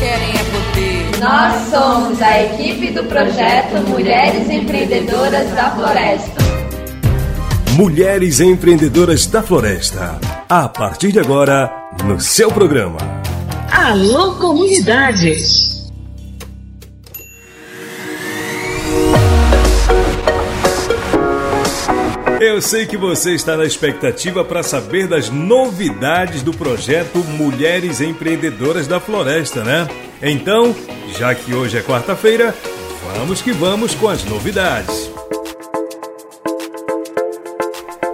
querem é poder. Nós somos a equipe do projeto Mulheres Empreendedoras da Floresta. Mulheres Empreendedoras da Floresta. A partir de agora, no seu programa. Alô, comunidade! Eu sei que você está na expectativa para saber das novidades do projeto Mulheres Empreendedoras da Floresta, né? Então, já que hoje é quarta-feira, vamos que vamos com as novidades.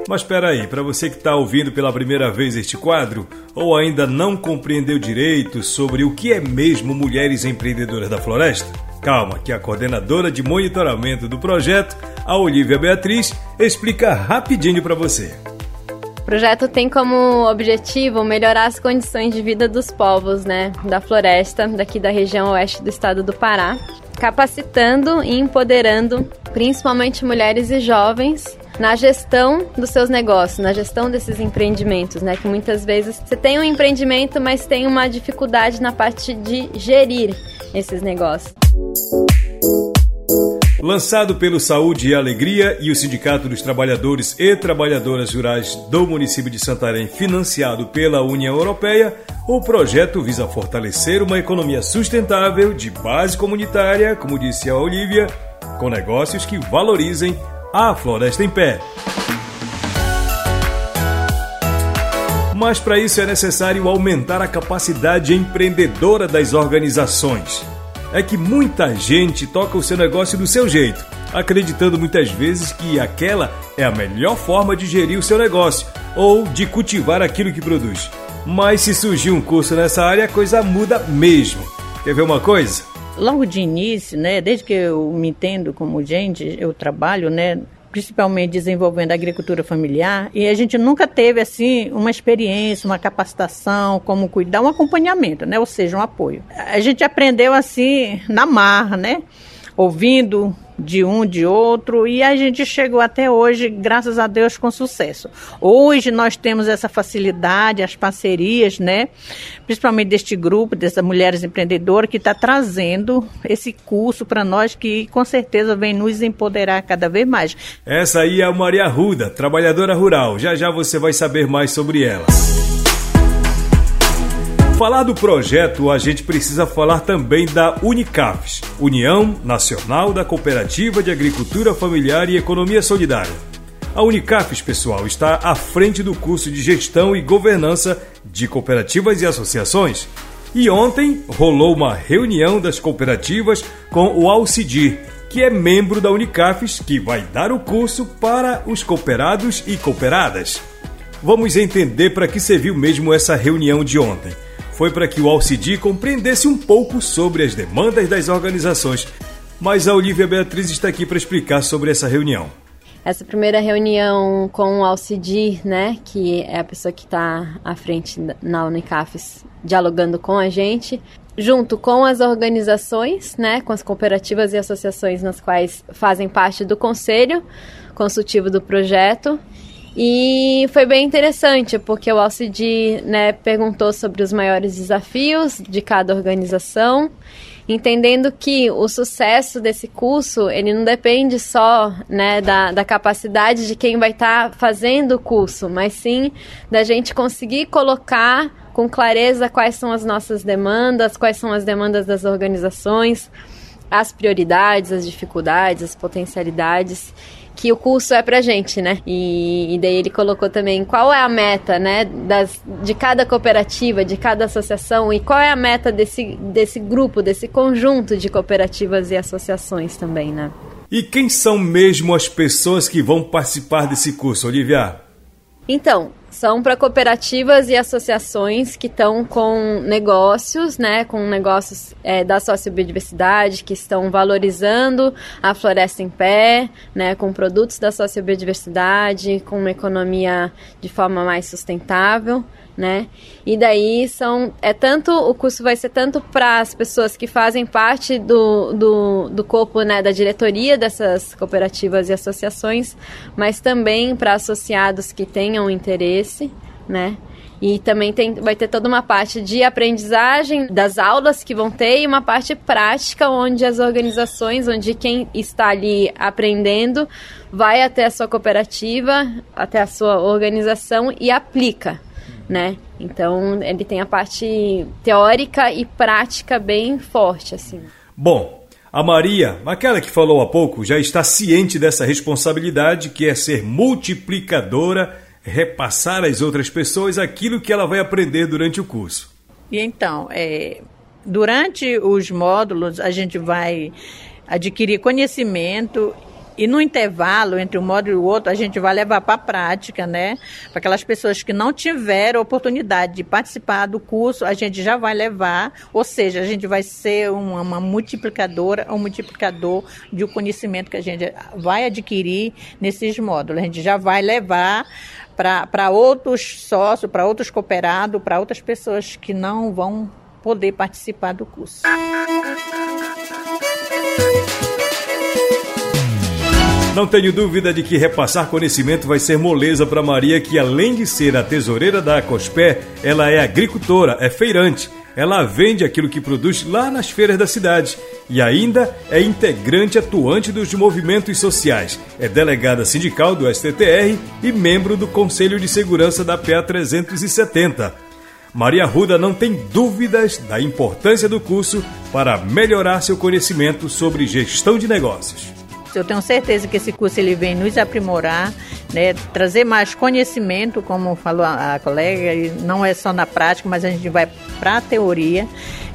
Mas espera aí, para você que está ouvindo pela primeira vez este quadro ou ainda não compreendeu direito sobre o que é mesmo Mulheres Empreendedoras da Floresta, calma, que a coordenadora de monitoramento do projeto a Olivia Beatriz explica rapidinho para você. O projeto tem como objetivo melhorar as condições de vida dos povos, né, da floresta, daqui da região oeste do estado do Pará, capacitando e empoderando principalmente mulheres e jovens na gestão dos seus negócios, na gestão desses empreendimentos, né? Que muitas vezes você tem um empreendimento, mas tem uma dificuldade na parte de gerir esses negócios. Lançado pelo Saúde e Alegria e o Sindicato dos Trabalhadores e Trabalhadoras Rurais do município de Santarém, financiado pela União Europeia, o projeto visa fortalecer uma economia sustentável de base comunitária, como disse a Olivia, com negócios que valorizem a floresta em pé. Mas para isso é necessário aumentar a capacidade empreendedora das organizações é que muita gente toca o seu negócio do seu jeito, acreditando muitas vezes que aquela é a melhor forma de gerir o seu negócio ou de cultivar aquilo que produz. Mas se surgir um curso nessa área, a coisa muda mesmo. Quer ver uma coisa? Logo de início, né, desde que eu me entendo como gente, eu trabalho, né, principalmente desenvolvendo a agricultura familiar, e a gente nunca teve assim uma experiência, uma capacitação, como cuidar, um acompanhamento, né? Ou seja, um apoio. A gente aprendeu assim na marra, né? Ouvindo de um, de outro, e a gente chegou até hoje, graças a Deus, com sucesso. Hoje nós temos essa facilidade, as parcerias, né? Principalmente deste grupo, dessas mulheres empreendedoras, que está trazendo esse curso para nós, que com certeza vem nos empoderar cada vez mais. Essa aí é a Maria Ruda, trabalhadora rural. Já já você vai saber mais sobre ela. Falar do projeto, a gente precisa falar também da Unicafes, União Nacional da Cooperativa de Agricultura Familiar e Economia Solidária. A Unicafes, pessoal, está à frente do curso de Gestão e Governança de Cooperativas e Associações. E ontem rolou uma reunião das cooperativas com o Alcidir, que é membro da Unicafes, que vai dar o curso para os cooperados e cooperadas. Vamos entender para que serviu mesmo essa reunião de ontem foi para que o Alcidi compreendesse um pouco sobre as demandas das organizações. Mas a Olivia Beatriz está aqui para explicar sobre essa reunião. Essa primeira reunião com o Alcidi, né, que é a pessoa que está à frente na Unicafes, dialogando com a gente, junto com as organizações, né, com as cooperativas e associações nas quais fazem parte do conselho consultivo do projeto e foi bem interessante, porque o Alcide né, perguntou sobre os maiores desafios de cada organização, entendendo que o sucesso desse curso, ele não depende só né, da, da capacidade de quem vai estar tá fazendo o curso, mas sim da gente conseguir colocar com clareza quais são as nossas demandas, quais são as demandas das organizações, as prioridades, as dificuldades, as potencialidades que o curso é pra gente, né? E, e, daí ele colocou também qual é a meta, né, das, de cada cooperativa, de cada associação e qual é a meta desse, desse grupo, desse conjunto de cooperativas e associações também, né? E quem são mesmo as pessoas que vão participar desse curso, Olivia? Então, são para cooperativas e associações que estão com negócios, né, com negócios é, da sociobiodiversidade, que estão valorizando a floresta em pé, né, com produtos da sociobiodiversidade, com uma economia de forma mais sustentável né? E daí são é tanto o curso vai ser tanto para as pessoas que fazem parte do, do, do corpo né, da diretoria dessas cooperativas e associações, mas também para associados que tenham interesse, né? E também tem, vai ter toda uma parte de aprendizagem das aulas que vão ter e uma parte prática onde as organizações, onde quem está ali aprendendo vai até a sua cooperativa, até a sua organização e aplica, né? Então ele tem a parte teórica e prática bem forte, assim. Bom, a Maria, aquela que falou há pouco, já está ciente dessa responsabilidade que é ser multiplicadora repassar às outras pessoas aquilo que ela vai aprender durante o curso. E então, é, durante os módulos, a gente vai adquirir conhecimento e no intervalo entre um módulo e o outro, a gente vai levar para a prática, né? Para aquelas pessoas que não tiveram oportunidade de participar do curso, a gente já vai levar, ou seja, a gente vai ser uma, uma multiplicadora, um multiplicador de conhecimento que a gente vai adquirir nesses módulos. A gente já vai levar para outros sócios, para outros cooperados, para outras pessoas que não vão poder participar do curso. Não tenho dúvida de que repassar conhecimento vai ser moleza para Maria, que além de ser a tesoureira da Cospé, ela é agricultora, é feirante. Ela vende aquilo que produz lá nas feiras da cidade e ainda é integrante atuante dos movimentos sociais. É delegada sindical do STTR e membro do Conselho de Segurança da PA 370. Maria Ruda não tem dúvidas da importância do curso para melhorar seu conhecimento sobre gestão de negócios. Eu tenho certeza que esse curso ele vem nos aprimorar, né, trazer mais conhecimento, como falou a, a colega, não é só na prática, mas a gente vai para a teoria,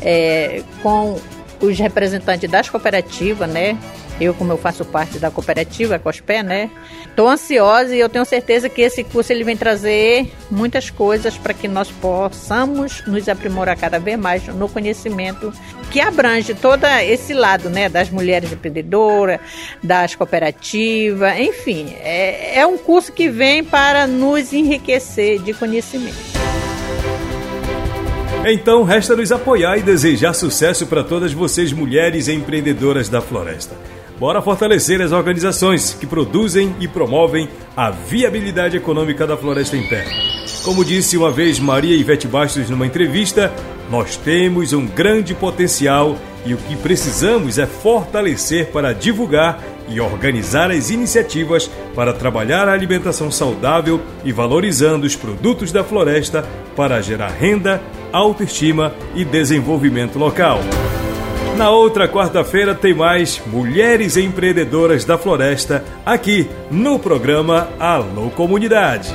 é, com os representantes das cooperativas, né? Eu, como eu faço parte da cooperativa Cospé, né? Estou ansiosa e eu tenho certeza que esse curso ele vem trazer muitas coisas para que nós possamos nos aprimorar cada vez mais no conhecimento que abrange todo esse lado, né? Das mulheres empreendedoras, das cooperativas, enfim. É, é um curso que vem para nos enriquecer de conhecimento. Então, resta nos apoiar e desejar sucesso para todas vocês, mulheres empreendedoras da floresta. Bora fortalecer as organizações que produzem e promovem a viabilidade econômica da floresta em pé. Como disse uma vez Maria Ivete Bastos numa entrevista, nós temos um grande potencial e o que precisamos é fortalecer para divulgar e organizar as iniciativas para trabalhar a alimentação saudável e valorizando os produtos da floresta para gerar renda, autoestima e desenvolvimento local. Na outra quarta-feira tem mais Mulheres Empreendedoras da Floresta aqui no programa Alô Comunidade.